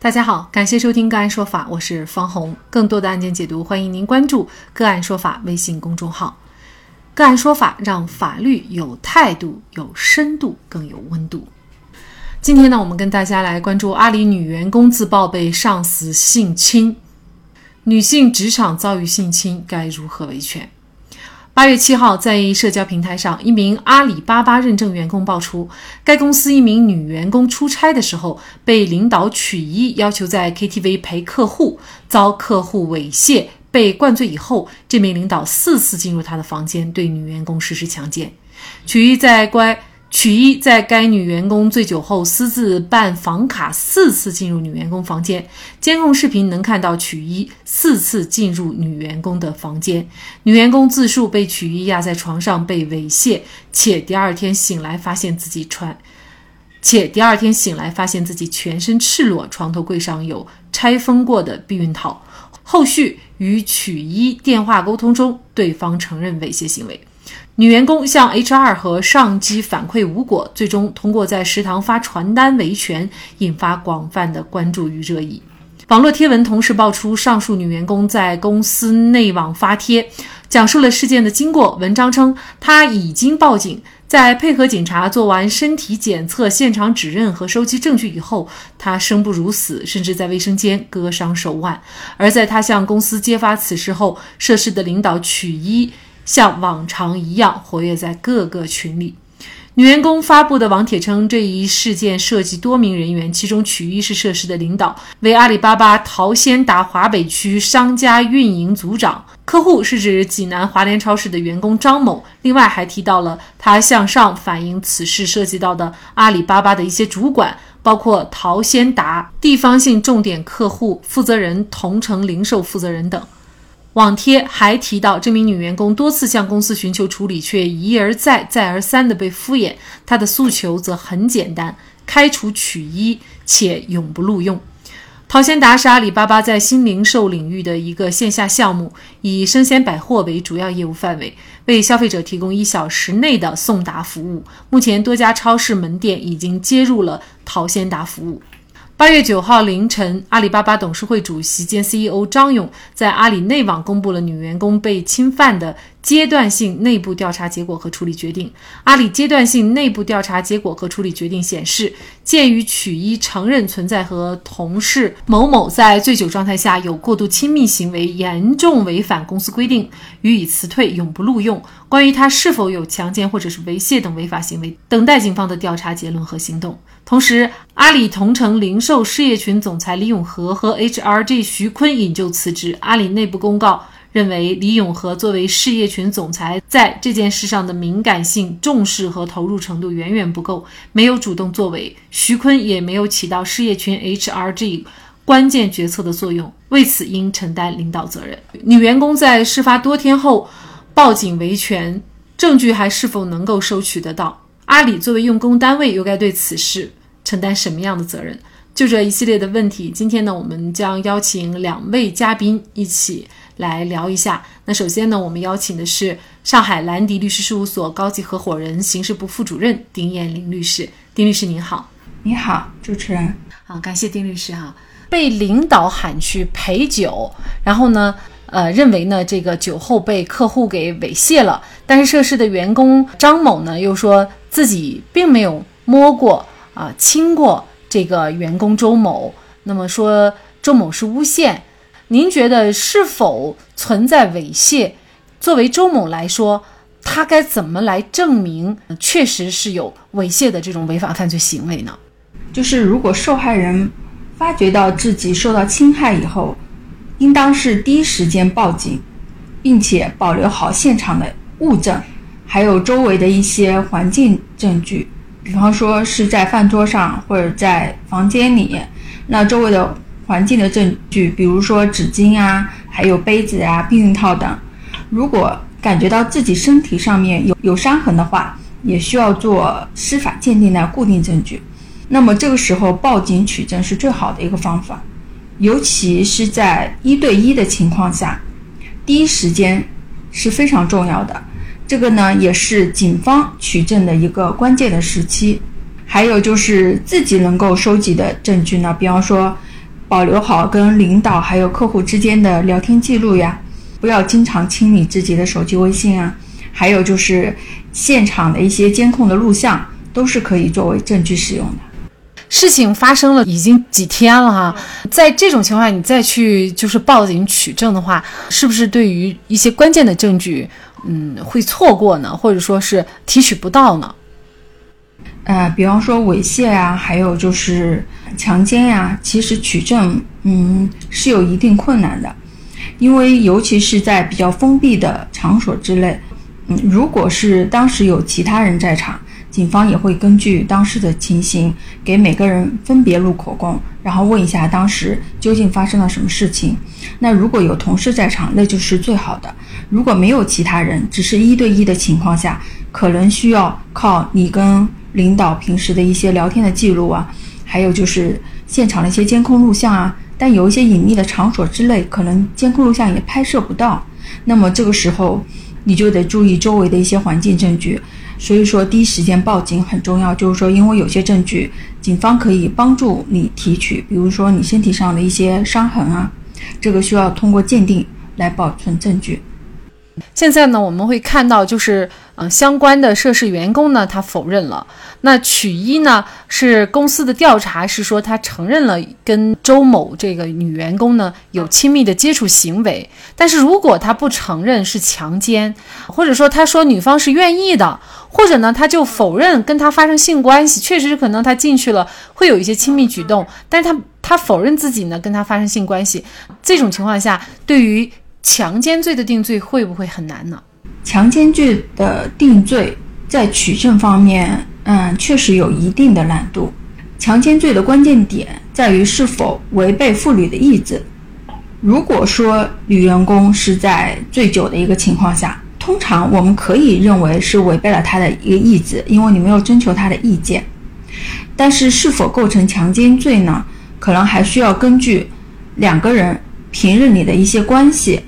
大家好，感谢收听个案说法，我是方红。更多的案件解读，欢迎您关注个案说法微信公众号。个案说法让法律有态度、有深度、更有温度。今天呢，我们跟大家来关注阿里女员工自曝被上司性侵，女性职场遭遇性侵该如何维权？八月七号，在社交平台上，一名阿里巴巴认证员工爆出，该公司一名女员工出差的时候被领导曲一要求在 KTV 陪客户，遭客户猥亵，被灌醉以后，这名领导四次进入她的房间对女员工实施强奸。曲一在乖。曲一在该女员工醉酒后私自办房卡，四次进入女员工房间。监控视频能看到曲一四次进入女员工的房间。女员工自述被曲一压在床上被猥亵，且第二天醒来发现自己穿，且第二天醒来发现自己全身赤裸，床头柜上有拆封过的避孕套。后续与曲一电话沟通中，对方承认猥亵行为。女员工向 HR 和上级反馈无果，最终通过在食堂发传单维权，引发广泛的关注与热议。网络贴文同时爆出上述女员工在公司内网发帖，讲述了事件的经过。文章称，她已经报警，在配合警察做完身体检测、现场指认和收集证据以后，她生不如死，甚至在卫生间割伤手腕。而在她向公司揭发此事后，涉事的领导曲一。像往常一样活跃在各个群里。女员工发布的网帖称，这一事件涉及多名人员，其中曲一是涉事的领导，为阿里巴巴淘鲜达华北区商家运营组长。客户是指济南华联超市的员工张某。另外还提到了他向上反映此事涉及到的阿里巴巴的一些主管，包括淘鲜达地方性重点客户负责人、同城零售负责人等。网帖还提到，这名女员工多次向公司寻求处理，却一而再、再而三地被敷衍。她的诉求则很简单：开除取一，且永不录用。淘鲜达是阿里巴巴在新零售领域的一个线下项目，以生鲜百货为主要业务范围，为消费者提供一小时内的送达服务。目前，多家超市门店已经接入了淘鲜达服务。八月九号凌晨，阿里巴巴董事会主席兼 CEO 张勇在阿里内网公布了女员工被侵犯的。阶段性内部调查结果和处理决定。阿里阶段性内部调查结果和处理决定显示，鉴于曲一承认存在和同事某某在醉酒状态下有过度亲密行为，严重违反公司规定，予以辞退，永不录用。关于他是否有强奸或者是猥亵等违法行为，等待警方的调查结论和行动。同时，阿里同城零售事业群总裁李永和和 HRG 徐坤引咎辞职。阿里内部公告。认为李永和作为事业群总裁，在这件事上的敏感性、重视和投入程度远远不够，没有主动作为。徐坤也没有起到事业群 HRG 关键决策的作用，为此应承担领导责任。女员工在事发多天后报警维权，证据还是否能够收取得到？阿里作为用工单位，又该对此事承担什么样的责任？就这一系列的问题，今天呢，我们将邀请两位嘉宾一起。来聊一下。那首先呢，我们邀请的是上海兰迪律师事务所高级合伙人、刑事部副主任丁艳玲律师。丁律师您好，你好，主持人。好，感谢丁律师哈。被领导喊去陪酒，然后呢，呃，认为呢这个酒后被客户给猥亵了，但是涉事的员工张某呢又说自己并没有摸过啊亲过这个员工周某，那么说周某是诬陷。您觉得是否存在猥亵？作为周某来说，他该怎么来证明确实是有猥亵的这种违法犯罪行为呢？就是如果受害人发觉到自己受到侵害以后，应当是第一时间报警，并且保留好现场的物证，还有周围的一些环境证据，比方说是在饭桌上或者在房间里，那周围的。环境的证据，比如说纸巾啊，还有杯子啊、避孕套等。如果感觉到自己身体上面有有伤痕的话，也需要做司法鉴定的固定证据。那么这个时候报警取证是最好的一个方法，尤其是在一对一的情况下，第一时间是非常重要的。这个呢，也是警方取证的一个关键的时期。还有就是自己能够收集的证据呢，比方说。保留好跟领导还有客户之间的聊天记录呀，不要经常清理自己的手机微信啊，还有就是现场的一些监控的录像，都是可以作为证据使用的。事情发生了已经几天了哈，在这种情况下，你再去就是报警取证的话，是不是对于一些关键的证据，嗯，会错过呢，或者说是提取不到呢？呃，比方说猥亵呀，还有就是强奸呀，其实取证，嗯，是有一定困难的，因为尤其是在比较封闭的场所之类，嗯，如果是当时有其他人在场，警方也会根据当时的情形给每个人分别录口供，然后问一下当时究竟发生了什么事情。那如果有同事在场，那就是最好的；如果没有其他人，只是一对一的情况下，可能需要靠你跟。领导平时的一些聊天的记录啊，还有就是现场的一些监控录像啊，但有一些隐秘的场所之类，可能监控录像也拍摄不到。那么这个时候，你就得注意周围的一些环境证据。所以说，第一时间报警很重要。就是说，因为有些证据，警方可以帮助你提取，比如说你身体上的一些伤痕啊，这个需要通过鉴定来保存证据。现在呢，我们会看到，就是呃，相关的涉事员工呢，他否认了。那曲一呢，是公司的调查是说他承认了跟周某这个女员工呢有亲密的接触行为。但是如果他不承认是强奸，或者说他说女方是愿意的，或者呢他就否认跟他发生性关系，确实可能他进去了会有一些亲密举动，但是他他否认自己呢跟他发生性关系。这种情况下，对于强奸罪的定罪会不会很难呢？强奸罪的定罪在取证方面，嗯，确实有一定的难度。强奸罪的关键点在于是否违背妇女的意志。如果说女员工是在醉酒的一个情况下，通常我们可以认为是违背了她的一个意志，因为你没有征求她的意见。但是是否构成强奸罪呢？可能还需要根据两个人平日里的一些关系。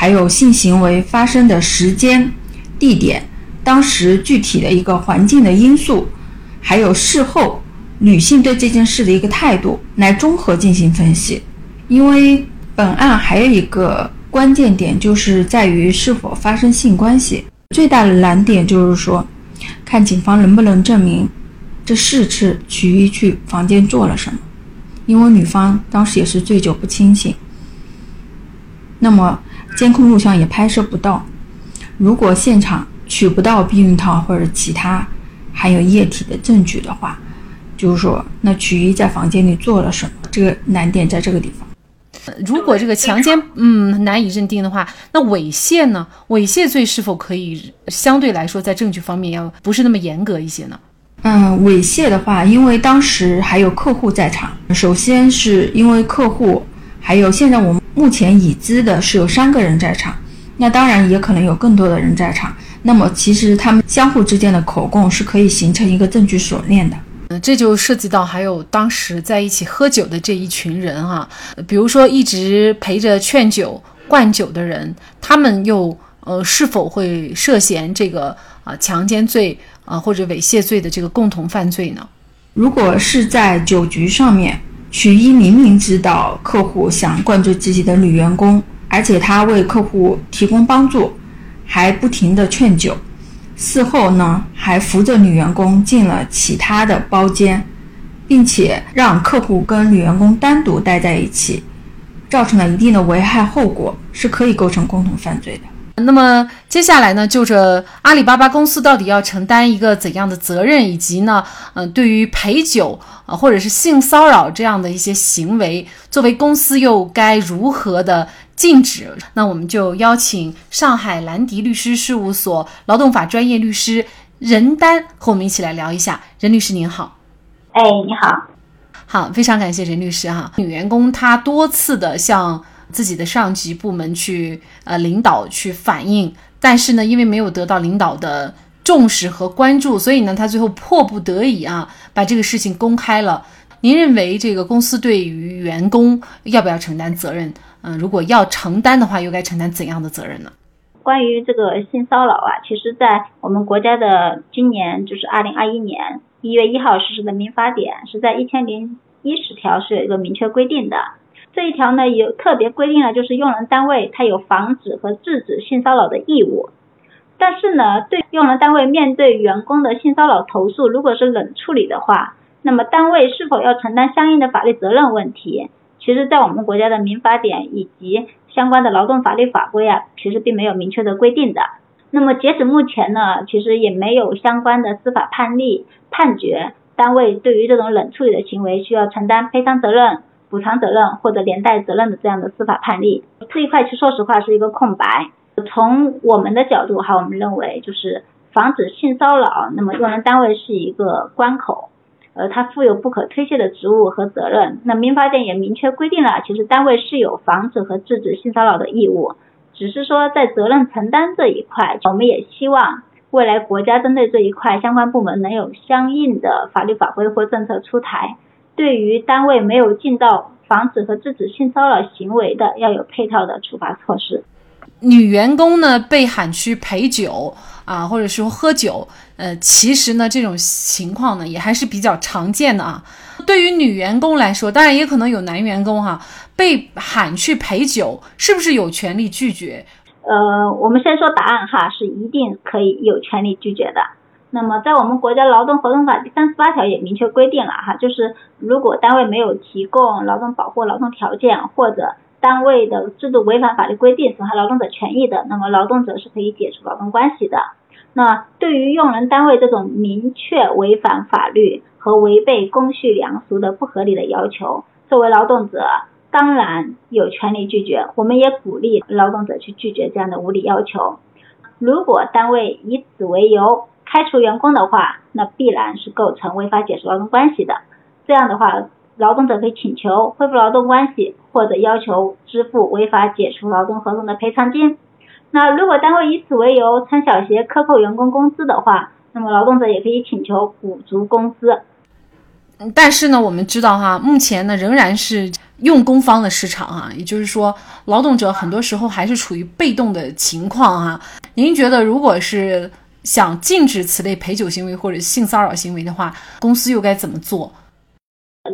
还有性行为发生的时间、地点、当时具体的一个环境的因素，还有事后女性对这件事的一个态度，来综合进行分析。因为本案还有一个关键点，就是在于是否发生性关系。最大的难点就是说，看警方能不能证明这四次曲一去房间做了什么。因为女方当时也是醉酒不清醒，那么。监控录像也拍摄不到，如果现场取不到避孕套或者其他含有液体的证据的话，就是说，那曲一在房间里做了什么？这个难点在这个地方。如果这个强奸嗯难以认定的话，那猥亵呢？猥亵罪是否可以相对来说在证据方面要不是那么严格一些呢？嗯，猥亵的话，因为当时还有客户在场，首先是因为客户。还有，现在我们目前已知的是有三个人在场，那当然也可能有更多的人在场。那么，其实他们相互之间的口供是可以形成一个证据锁链的。嗯，这就涉及到还有当时在一起喝酒的这一群人哈，比如说一直陪着劝酒、灌酒的人，他们又呃是否会涉嫌这个啊强奸罪啊或者猥亵罪的这个共同犯罪呢？如果是在酒局上面。许一明明知道客户想灌醉自己的女员工，而且他为客户提供帮助，还不停的劝酒。事后呢，还扶着女员工进了其他的包间，并且让客户跟女员工单独待在一起，造成了一定的危害后果，是可以构成共同犯罪的。那么接下来呢，就着阿里巴巴公司到底要承担一个怎样的责任，以及呢，嗯，对于陪酒啊或者是性骚扰这样的一些行为，作为公司又该如何的禁止？那我们就邀请上海兰迪律师事务所劳动法专业律师任丹和我们一起来聊一下。任律师您好，哎，你好，好，非常感谢任律师哈。女员工她多次的向。自己的上级部门去呃领导去反映，但是呢，因为没有得到领导的重视和关注，所以呢，他最后迫不得已啊，把这个事情公开了。您认为这个公司对于员工要不要承担责任？嗯，如果要承担的话，又该承担怎样的责任呢？关于这个性骚扰啊，其实，在我们国家的今年就是二零二一年一月一号实施的民法典，是在一千零一十条是有一个明确规定的。这一条呢有特别规定了，就是用人单位它有防止和制止性骚扰的义务。但是呢，对用人单位面对员工的性骚扰投诉，如果是冷处理的话，那么单位是否要承担相应的法律责任问题，其实在我们国家的民法典以及相关的劳动法律法规啊，其实并没有明确的规定的。那么截止目前呢，其实也没有相关的司法判例判决，单位对于这种冷处理的行为需要承担赔偿责任、补偿责任或者连带责任的这样的司法判例，这一块其实说实话是一个空白。从我们的角度哈，我们认为就是防止性骚扰，那么用人单位是一个关口，呃，它负有不可推卸的职务和责任。那民法典也明确规定了，其实单位是有防止和制止性骚扰的义务，只是说在责任承担这一块，我们也希望未来国家针对这一块相关部门能有相应的法律法规或政策出台，对于单位没有尽到防止和制止性骚扰行为的，要有配套的处罚措施。女员工呢被喊去陪酒啊，或者说喝酒，呃，其实呢这种情况呢也还是比较常见的啊。对于女员工来说，当然也可能有男员工哈被喊去陪酒，是不是有权利拒绝？呃，我们先说答案哈，是一定可以有权利拒绝的。那么在我们国家劳动合同法第三十八条也明确规定了哈，就是如果单位没有提供劳动保护劳动条件或者单位的制度违反法律规定，损害劳动者权益的，那么劳动者是可以解除劳动关系的。那对于用人单位这种明确违反法律和违背公序良俗的不合理的要求，作为劳动者当然有权利拒绝。我们也鼓励劳动者去拒绝这样的无理要求。如果单位以此为由开除员工的话，那必然是构成违法解除劳动关系的。这样的话。劳动者可以请求恢复劳动关系，或者要求支付违法解除劳动合同的赔偿金。那如果单位以此为由穿小鞋克扣员工工资的话，那么劳动者也可以请求补足工资。但是呢，我们知道哈，目前呢仍然是用工方的市场啊，也就是说，劳动者很多时候还是处于被动的情况啊。您觉得，如果是想禁止此类陪酒行为或者性骚扰行为的话，公司又该怎么做？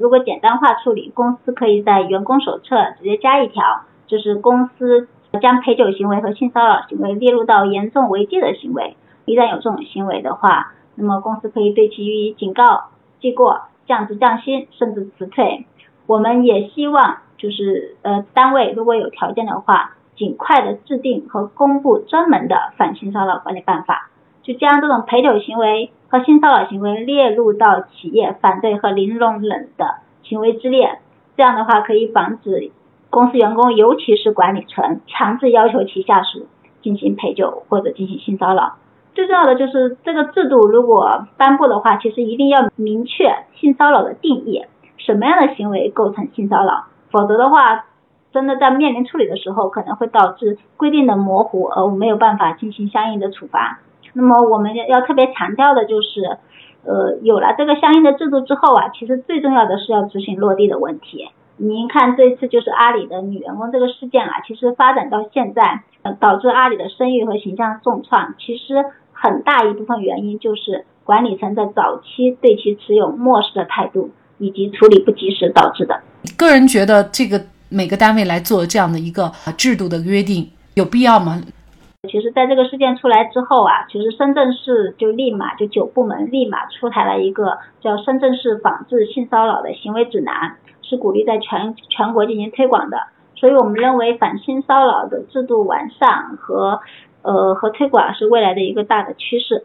如果简单化处理，公司可以在员工手册直接加一条，就是公司将陪酒行为和性骚扰行为列入到严重违纪的行为。一旦有这种行为的话，那么公司可以对其予以警告、记过、降职降薪，甚至辞退。我们也希望就是呃单位如果有条件的话，尽快的制定和公布专门的反性骚扰管理办法，就将这种陪酒行为。和性骚扰行为列入到企业反对和零容忍的行为之列，这样的话可以防止公司员工，尤其是管理层强制要求其下属进行陪酒或者进行性骚扰。最重要的就是这个制度如果颁布的话，其实一定要明确性骚扰的定义，什么样的行为构成性骚扰，否则的话，真的在面临处理的时候，可能会导致规定的模糊，而没有办法进行相应的处罚。那么我们要特别强调的就是，呃，有了这个相应的制度之后啊，其实最重要的是要执行落地的问题。您看这次就是阿里的女员工这个事件啊，其实发展到现在，呃导致阿里的声誉和形象重创，其实很大一部分原因就是管理层在早期对其持有漠视的态度，以及处理不及时导致的。个人觉得这个每个单位来做这样的一个制度的约定有必要吗？其实，在这个事件出来之后啊，其实深圳市就立马就九部门立马出台了一个叫《深圳市防治性骚扰的行为指南》，是鼓励在全全国进行推广的。所以我们认为反性骚扰的制度完善和呃和推广是未来的一个大的趋势。